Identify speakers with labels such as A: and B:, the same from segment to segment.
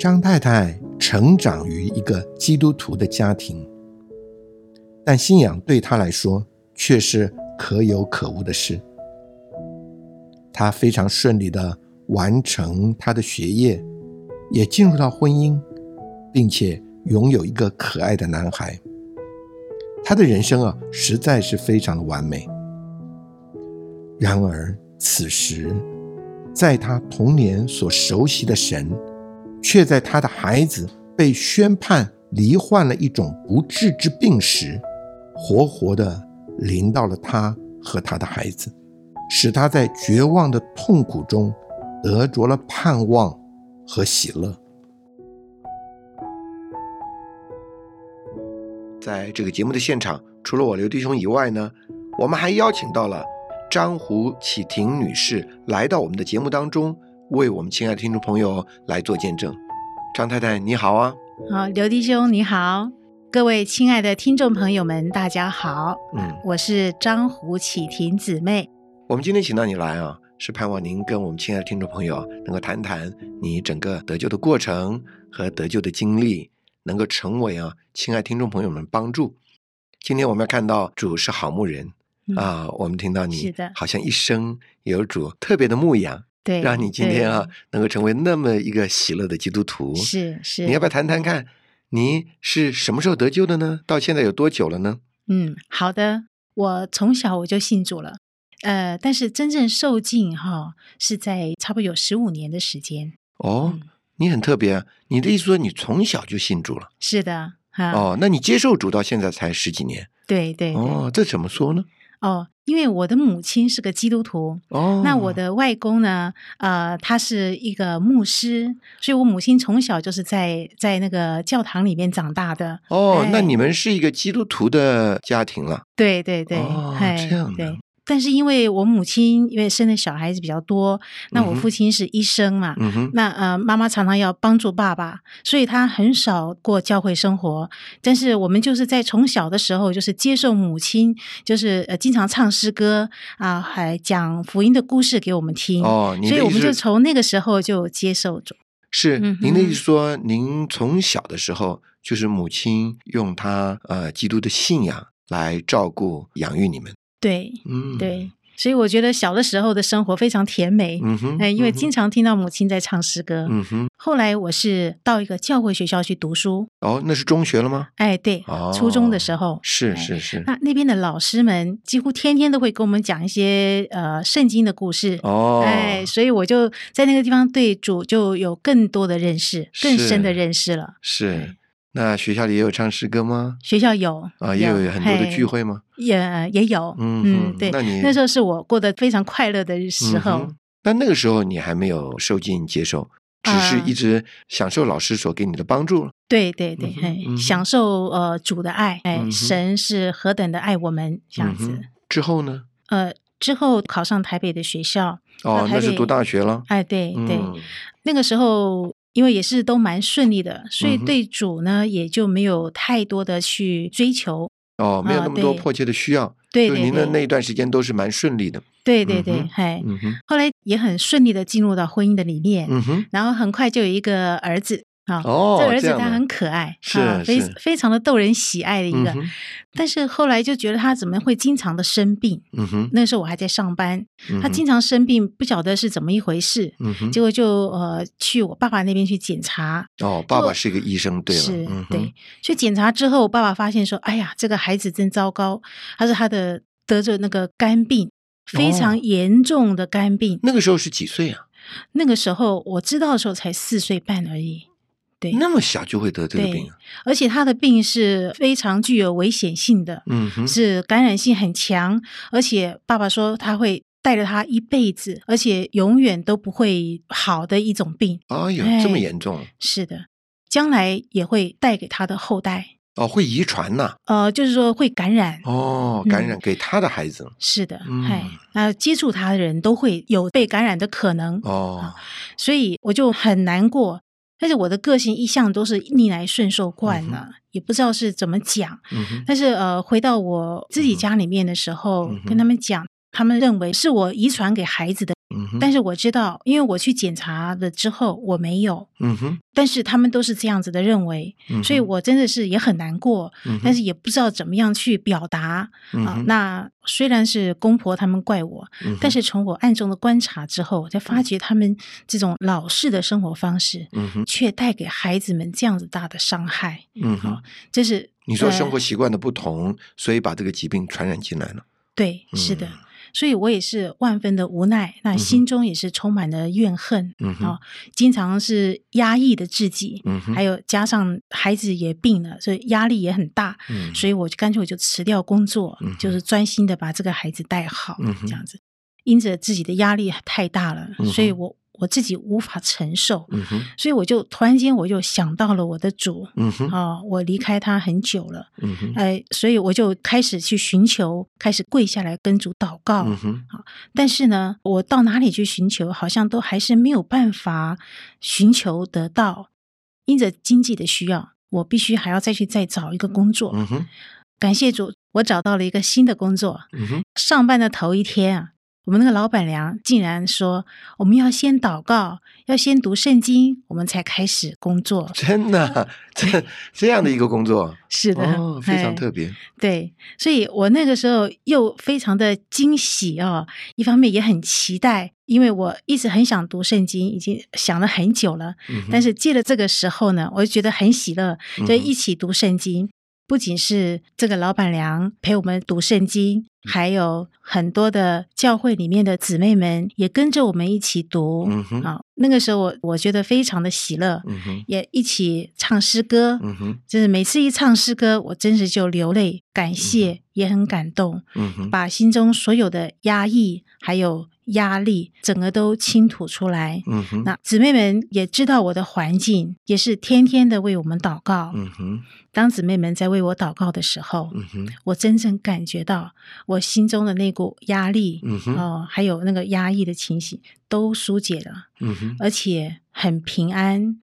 A: 张太太成长于一个基督徒的家庭，但信仰对她来说却是可有可无的事。她非常顺利的完成她的学业，也进入到婚姻，并且拥有一个可爱的男孩。她的人生啊，实在是非常的完美。然而，此时，在她童年所熟悉的神。却在他的孩子被宣判罹患了一种不治之病时，活活的临到了他和他的孩子，使他在绝望的痛苦中得着了盼望和喜乐。在这个节目的现场，除了我刘弟兄以外呢，我们还邀请到了张胡启婷女士来到我们的节目当中。为我们亲爱的听众朋友来做见证，张太太你好啊！
B: 好，刘弟兄你好，各位亲爱的听众朋友们，大家好。嗯，我是张胡启婷姊妹。
A: 我们今天请到你来啊，是盼望您跟我们亲爱的听众朋友能够谈谈你整个得救的过程和得救的经历，能够成为啊亲爱听众朋友们帮助。今天我们要看到主是好牧人啊，我们听到你
B: 是的，
A: 好像一生有主特别的牧养。
B: 对，
A: 让你今天啊能够成为那么一个喜乐的基督徒，
B: 是是。
A: 你要不要谈谈看，你是什么时候得救的呢？到现在有多久了呢？
B: 嗯，好的，我从小我就信主了，呃，但是真正受浸哈是在差不多有十五年的时间。
A: 哦，你很特别，你的意思说你从小就信主了？
B: 是的，哈。
A: 哦，那你接受主到现在才十几年？
B: 对对。
A: 哦，这怎么说呢？
B: 哦，因为我的母亲是个基督徒，哦，那我的外公呢，呃，他是一个牧师，所以我母亲从小就是在在那个教堂里面长大的。
A: 哦，那你们是一个基督徒的家庭了？
B: 对对对，
A: 哦，这样的。
B: 但是因为我母亲因为生的小孩子比较多，那我父亲是医生嘛，那呃妈妈常常要帮助爸爸，所以他很少过教会生活。但是我们就是在从小的时候就是接受母亲，就是呃经常唱诗歌啊，还讲福音的故事给我们听。哦，所以我们就从那个时候就接受着。
A: 是您的意思说，您从小的时候就是母亲用她呃基督的信仰来照顾养育你们。
B: 对，嗯，对，所以我觉得小的时候的生活非常甜美，嗯哼，哎，因为经常听到母亲在唱诗歌，嗯哼。后来我是到一个教会学校去读书，
A: 哦，那是中学了吗？
B: 哎，对，初中的时候，
A: 是是是。
B: 那那边的老师们几乎天天都会跟我们讲一些呃圣经的故事，哦，哎，所以我就在那个地方对主就有更多的认识，更深的认识了，
A: 是。那学校里也有唱诗歌吗？
B: 学校有
A: 啊，也有很多的聚会吗？
B: 也也有，嗯嗯，对。
A: 那你
B: 那时候是我过得非常快乐的时候。
A: 但那个时候你还没有受尽接受，只是一直享受老师所给你的帮助。
B: 对对对，享受呃主的爱，哎，神是何等的爱我们这样子。
A: 之后呢？
B: 呃，之后考上台北的学校。
A: 哦，那是读大学了。
B: 哎，对对，那个时候。因为也是都蛮顺利的，所以对主呢也就没有太多的去追求
A: 哦，没有那么多迫切的需要。
B: 对对，
A: 您的那一段时间都是蛮顺利的。
B: 对对对，嗨，后来也很顺利的进入到婚姻的里面，然后很快就有一个儿子。哦，这儿子他很可爱，
A: 是
B: 非非常的逗人喜爱的一个。但是后来就觉得他怎么会经常的生病？嗯哼，那时候我还在上班，他经常生病，不晓得是怎么一回事。嗯哼，结果就呃去我爸爸那边去检查。
A: 哦，爸爸是一个医生，对了，
B: 是，对。去检查之后，爸爸发现说：“哎呀，这个孩子真糟糕，他说他的得着那个肝病，非常严重的肝病。”
A: 那个时候是几岁啊？
B: 那个时候我知道的时候才四岁半而已。对，
A: 那么小就会得这个病，
B: 而且他的病是非常具有危险性的，
A: 嗯哼，
B: 是感染性很强，而且爸爸说他会带着他一辈子，而且永远都不会好的一种病。
A: 哎呦，这么严重？
B: 是的，将来也会带给他的后代。
A: 哦，会遗传呐？
B: 呃，就是说会感染。
A: 哦，感染给他的孩子。
B: 是的，哎，那接触他的人都会有被感染的可能。
A: 哦，
B: 所以我就很难过。但是我的个性一向都是逆来顺受惯了，也不知道是怎么讲。但是呃，回到我自己家里面的时候，跟他们讲，他们认为是我遗传给孩子的。但是我知道，因为我去检查了之后，我没有。
A: 嗯哼。
B: 但是他们都是这样子的认为，所以我真的是也很难过。但是也不知道怎么样去表达啊。那虽然是公婆他们怪我，但是从我暗中的观察之后，我才发觉他们这种老式的生活方式，嗯哼却带给孩子们这样子大的伤害。
A: 嗯哼，
B: 这是
A: 你说生活习惯的不同，所以把这个疾病传染进来了。
B: 对，是的。所以我也是万分的无奈，那心中也是充满了怨恨啊，经常是压抑的自己，还有加上孩子也病了，所以压力也很大，所以我就干脆我就辞掉工作，就是专心的把这个孩子带好，这样子。因着自己的压力太大了，所以我。我自己无法承受，所以我就突然间我就想到了我的主，啊，我离开他很久了，哎，所以我就开始去寻求，开始跪下来跟主祷告，啊，但是呢，我到哪里去寻求，好像都还是没有办法寻求得到，因着经济的需要，我必须还要再去再找一个工作，感谢主，我找到了一个新的工作，上班的头一天啊。我们那个老板娘竟然说：“我们要先祷告，要先读圣经，我们才开始工作。”
A: 真的，这这样的一个工作
B: 是的，
A: 非常特别。
B: 对，所以我那个时候又非常的惊喜哦，一方面也很期待，因为我一直很想读圣经，已经想了很久了。但是借了这个时候呢，我就觉得很喜乐，就一起读圣经。不仅是这个老板娘陪我们读圣经，还有很多的教会里面的姊妹们也跟着我们一起读。
A: 嗯哼，
B: 啊，那个时候我我觉得非常的喜乐。
A: 嗯哼，
B: 也一起唱诗歌。
A: 嗯哼，
B: 就是每次一唱诗歌，我真是就流泪，感谢也很感动。
A: 嗯哼，
B: 把心中所有的压抑还有。压力整个都倾吐出来，
A: 嗯哼。
B: 那姊妹们也知道我的环境，也是天天的为我们祷告，
A: 嗯哼。
B: 当姊妹们在为我祷告的时候，
A: 嗯哼，
B: 我真正感觉到我心中的那股压力，
A: 嗯哼，
B: 哦，还有那个压抑的情形都疏解了，
A: 嗯哼，
B: 而且很平安。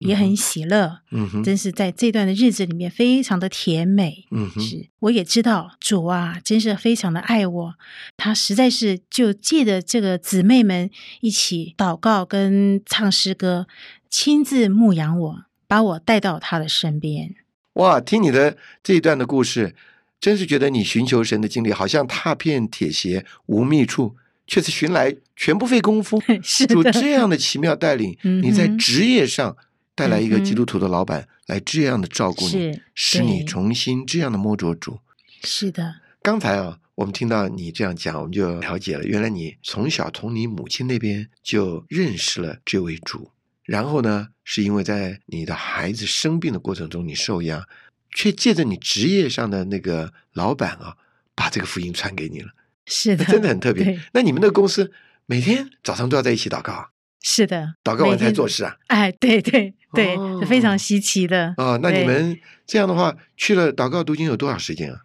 B: 也很喜乐，
A: 嗯哼，
B: 真是在这段的日子里面非常的甜美，
A: 嗯哼，
B: 是，我也知道主啊，真是非常的爱我，他实在是就借着这个姊妹们一起祷告跟唱诗歌，亲自牧养我，把我带到他的身边。
A: 哇，听你的这一段的故事，真是觉得你寻求神的经历，好像踏遍铁鞋无觅处，却是寻来全不费功夫。
B: 是
A: 主这样的奇妙带领，你在职业上。带来一个基督徒的老板来这样的照顾你，使你重新这样的摸着主。
B: 是的，
A: 刚才啊，我们听到你这样讲，我们就了解了，原来你从小从你母亲那边就认识了这位主，然后呢，是因为在你的孩子生病的过程中你受压，却借着你职业上的那个老板啊，把这个福音传给你了。
B: 是的，
A: 真的很特别。那你们的公司每天早上都要在一起祷告啊？
B: 是的，
A: 祷告完才做事啊！
B: 哎，对对对，是非常稀奇的
A: 啊。那你们这样的话，去了祷告读经有多少时间啊？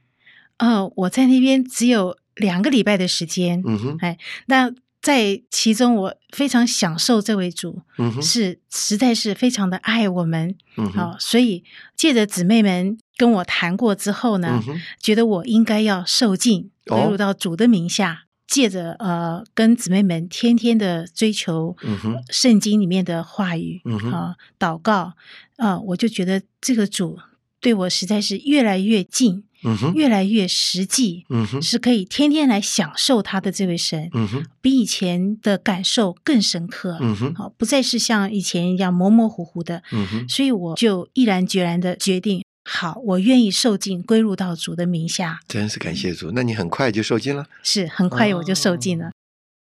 B: 呃，我在那边只有两个礼拜的时间。
A: 嗯哼，
B: 哎，那在其中我非常享受这位主，
A: 嗯哼，
B: 是实在是非常的爱我们。
A: 嗯哼，
B: 所以借着姊妹们跟我谈过之后呢，觉得我应该要受尽归入到主的名下。借着呃，跟姊妹们天天的追求圣经里面的话语啊，祷告啊，我就觉得这个主对我实在是越来越近，越来越实际，是可以天天来享受他的这位神，比以前的感受更深刻，好，不再是像以前一样模模糊糊的，所以我就毅然决然的决定。好，我愿意受尽，归入到主的名下。
A: 真是感谢主，那你很快就受尽了？
B: 是，很快我就受尽了。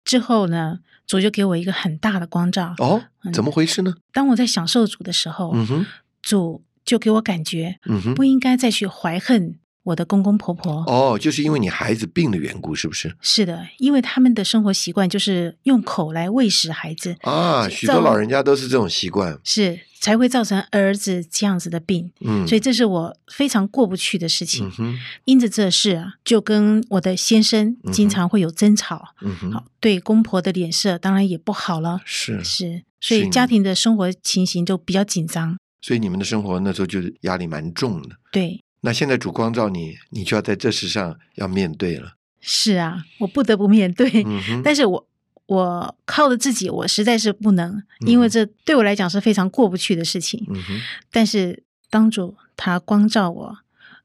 B: 之后呢，主就给我一个很大的光照。
A: 哦，怎么回事呢？
B: 当我在享受主的时候，
A: 嗯哼，
B: 主就给我感觉，
A: 嗯哼，
B: 不应该再去怀恨。我的公公婆婆
A: 哦，就是因为你孩子病的缘故，是不是？
B: 是的，因为他们的生活习惯就是用口来喂食孩子
A: 啊，许多老人家都是这种习惯，
B: 是才会造成儿子这样子的病。
A: 嗯，
B: 所以这是我非常过不去的事情。
A: 嗯，
B: 因着这事啊，就跟我的先生经常会有争吵。
A: 嗯哼，
B: 好，对公婆的脸色当然也不好了。
A: 是
B: 是，所以家庭的生活情形就比较紧张。
A: 所以你们的生活那时候就是压力蛮重的。
B: 对。
A: 那现在主光照你，你就要在这事上要面对了。
B: 是啊，我不得不面对。
A: 嗯
B: 但是我我靠着自己，我实在是不能，因为这对我来讲是非常过不去的事情。
A: 嗯哼。
B: 但是当主他光照我，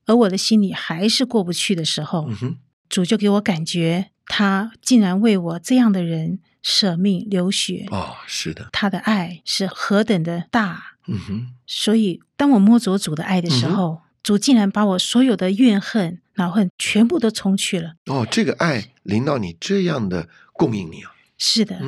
B: 而我的心里还是过不去的时候，
A: 嗯哼，
B: 主就给我感觉，他竟然为我这样的人舍命流血。
A: 哦，是的，
B: 他的爱是何等的大。
A: 嗯哼。
B: 所以当我摸着主的爱的时候。主竟然把我所有的怨恨、恼恨全部都冲去了。
A: 哦，这个爱临到你这样的供应你啊！
B: 是的，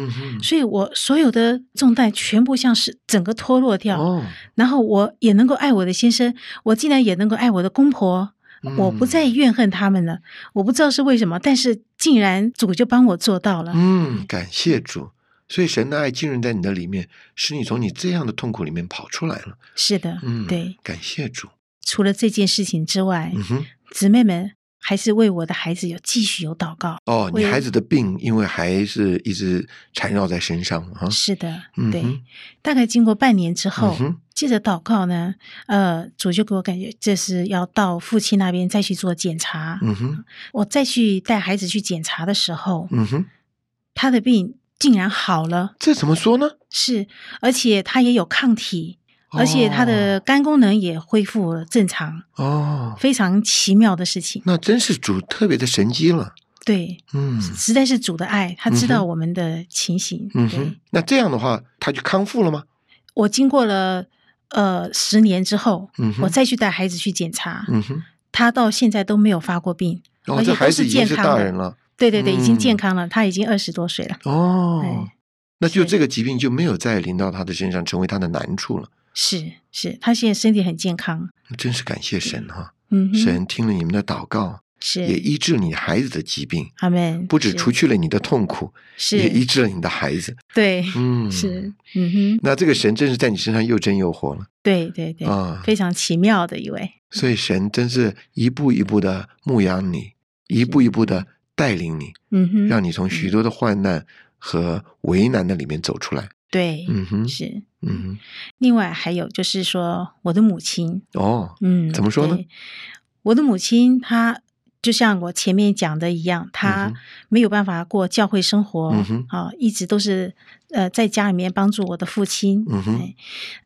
B: 所以我所有的重担全部像是整个脱落掉。
A: 哦，
B: 然后我也能够爱我的先生，我竟然也能够爱我的公婆，
A: 嗯、
B: 我不再怨恨他们了。我不知道是为什么，但是竟然主就帮我做到了。
A: 嗯，感谢主。所以神的爱浸润在你的里面，使你从你这样的痛苦里面跑出来了。
B: 是的，
A: 嗯，
B: 对，
A: 感谢主。
B: 除了这件事情之外，
A: 嗯，
B: 姊妹们还是为我的孩子有继续有祷告。
A: 哦，你孩子的病，因为还是一直缠绕在身上啊。
B: 是的，
A: 嗯、
B: 对。大概经过半年之后，
A: 嗯、
B: 接着祷告呢，呃，主就给我感觉这是要到父亲那边再去做检查。
A: 嗯哼，
B: 我再去带孩子去检查的时候，
A: 嗯哼，
B: 他的病竟然好了。
A: 这怎么说呢？
B: 是，而且他也有抗体。而且他的肝功能也恢复了正常
A: 哦，
B: 非常奇妙的事情。
A: 那真是主特别的神机了。
B: 对，
A: 嗯，
B: 实在是主的爱，他知道我们的情形。
A: 嗯哼，那这样的话，他就康复了吗？
B: 我经过了呃十年之后，
A: 嗯，
B: 我再去带孩子去检查，
A: 嗯哼，
B: 他到现在都没有发过病，
A: 哦、
B: 而且都是健康
A: 大人了。
B: 对对对，已经健康了，他已经二十多岁了。
A: 哦，那就这个疾病就没有再临到他的身上，成为他的难处了。
B: 是是，他现在身体很健康，
A: 真是感谢神哈！
B: 嗯，
A: 神听了你们的祷告，
B: 是
A: 也医治你孩子的疾病，
B: 阿门。
A: 不止除去了你的痛苦，
B: 是
A: 也医治了你的孩子。
B: 对，
A: 嗯，
B: 是，嗯哼。
A: 那这个神真是在你身上又真又活了。
B: 对对对，
A: 啊，
B: 非常奇妙的一位。
A: 所以神真是一步一步的牧养你，一步一步的带领你，
B: 嗯哼，
A: 让你从许多的患难和为难的里面走出来。
B: 对，
A: 嗯哼，
B: 是，
A: 嗯哼。
B: 另外还有就是说，我的母亲
A: 哦，
B: 嗯，
A: 怎么说呢？
B: 我的母亲她就像我前面讲的一样，她没有办法过教会生活，
A: 嗯
B: 啊，一直都是呃在家里面帮助我的父亲，
A: 嗯哼，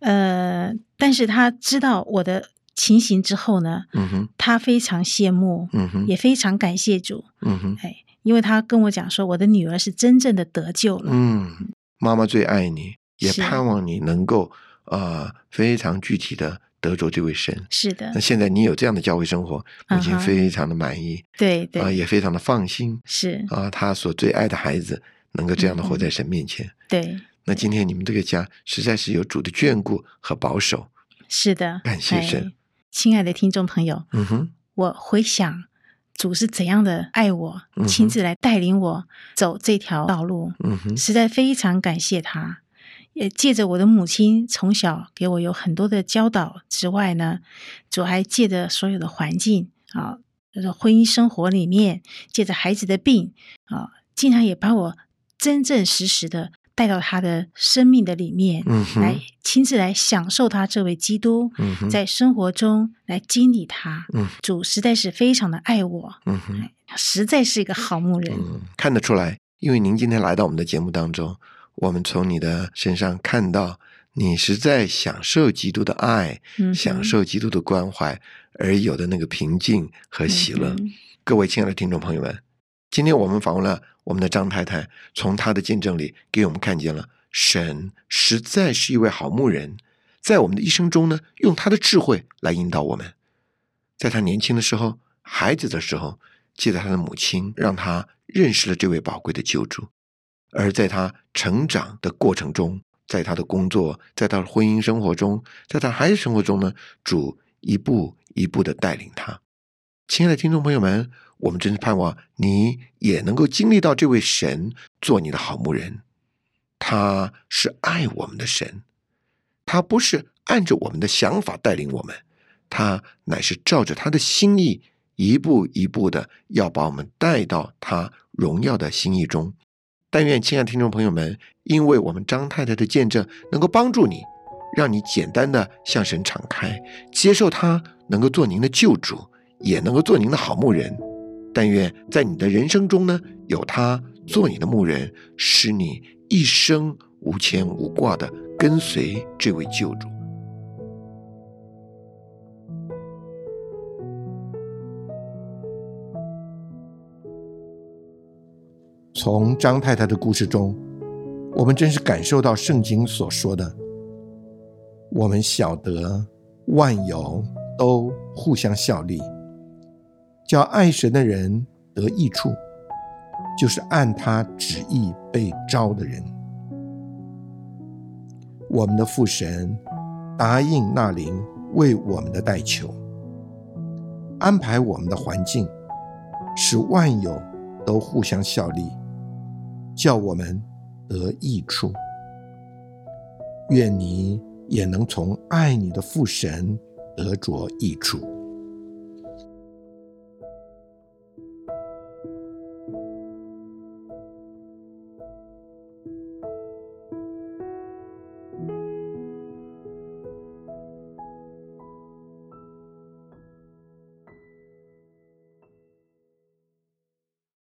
B: 呃，但是她知道我的情形之后呢，
A: 嗯哼，
B: 她非常羡慕，
A: 嗯哼，
B: 也非常感谢主，
A: 嗯哼，
B: 哎，因为她跟我讲说，我的女儿是真正的得救了，
A: 嗯。妈妈最爱你，也盼望你能够呃非常具体的得着这位神。
B: 是的。
A: 那现在你有这样的教会生活，母亲非常的满意，
B: 对对
A: 啊，也非常的放心。
B: 是
A: 啊，他所最爱的孩子能够这样的活在神面前。
B: 对。
A: 那今天你们这个家实在是有主的眷顾和保守。
B: 是的，
A: 感谢神。
B: 亲爱的听众朋友，
A: 嗯哼，
B: 我回想。主是怎样的爱我，
A: 嗯
B: 亲自来带领我走这条道路，
A: 嗯，
B: 实在非常感谢他。也借着我的母亲从小给我有很多的教导之外呢，主还借着所有的环境啊，就是婚姻生活里面，借着孩子的病啊，竟然也把我真正实实的带到他的生命的里面，
A: 嗯，
B: 来亲自来享受他这位基督，
A: 嗯，
B: 在生活中来经历他。
A: 嗯，
B: 主实在是非常的爱我，实在是一个好牧人。
A: 嗯，看得出来，因为您今天来到我们的节目当中，我们从你的身上看到你是在享受基督的爱，
B: 嗯、
A: 享受基督的关怀而有的那个平静和喜乐。
B: 嗯、
A: 各位亲爱的听众朋友们，今天我们访问了我们的张太太，从她的见证里给我们看见了神实在是一位好牧人，在我们的一生中呢，用他的智慧来引导我们。在他年轻的时候，孩子的时候，记得他的母亲，让他认识了这位宝贵的救主。而在他成长的过程中，在他的工作，在他的婚姻生活中，在他孩子生活中呢，主一步一步的带领他。亲爱的听众朋友们，我们真是盼望你也能够经历到这位神做你的好牧人。他是爱我们的神，他不是按着我们的想法带领我们，他乃是照着他的心意，一步一步的要把我们带到他荣耀的心意中。但愿亲爱的听众朋友们，因为我们张太太的见证，能够帮助你，让你简单的向神敞开，接受他能够做您的救主，也能够做您的好牧人。但愿在你的人生中呢，有他做你的牧人，使你一生无牵无挂的跟随这位救主。从张太太的故事中，我们真是感受到圣经所说的：“我们晓得万有都互相效力，叫爱神的人得益处，就是按他旨意被招的人。”我们的父神答应那灵为我们的代求，安排我们的环境，使万有都互相效力。叫我们得益处，愿你也能从爱你的父神得着益处。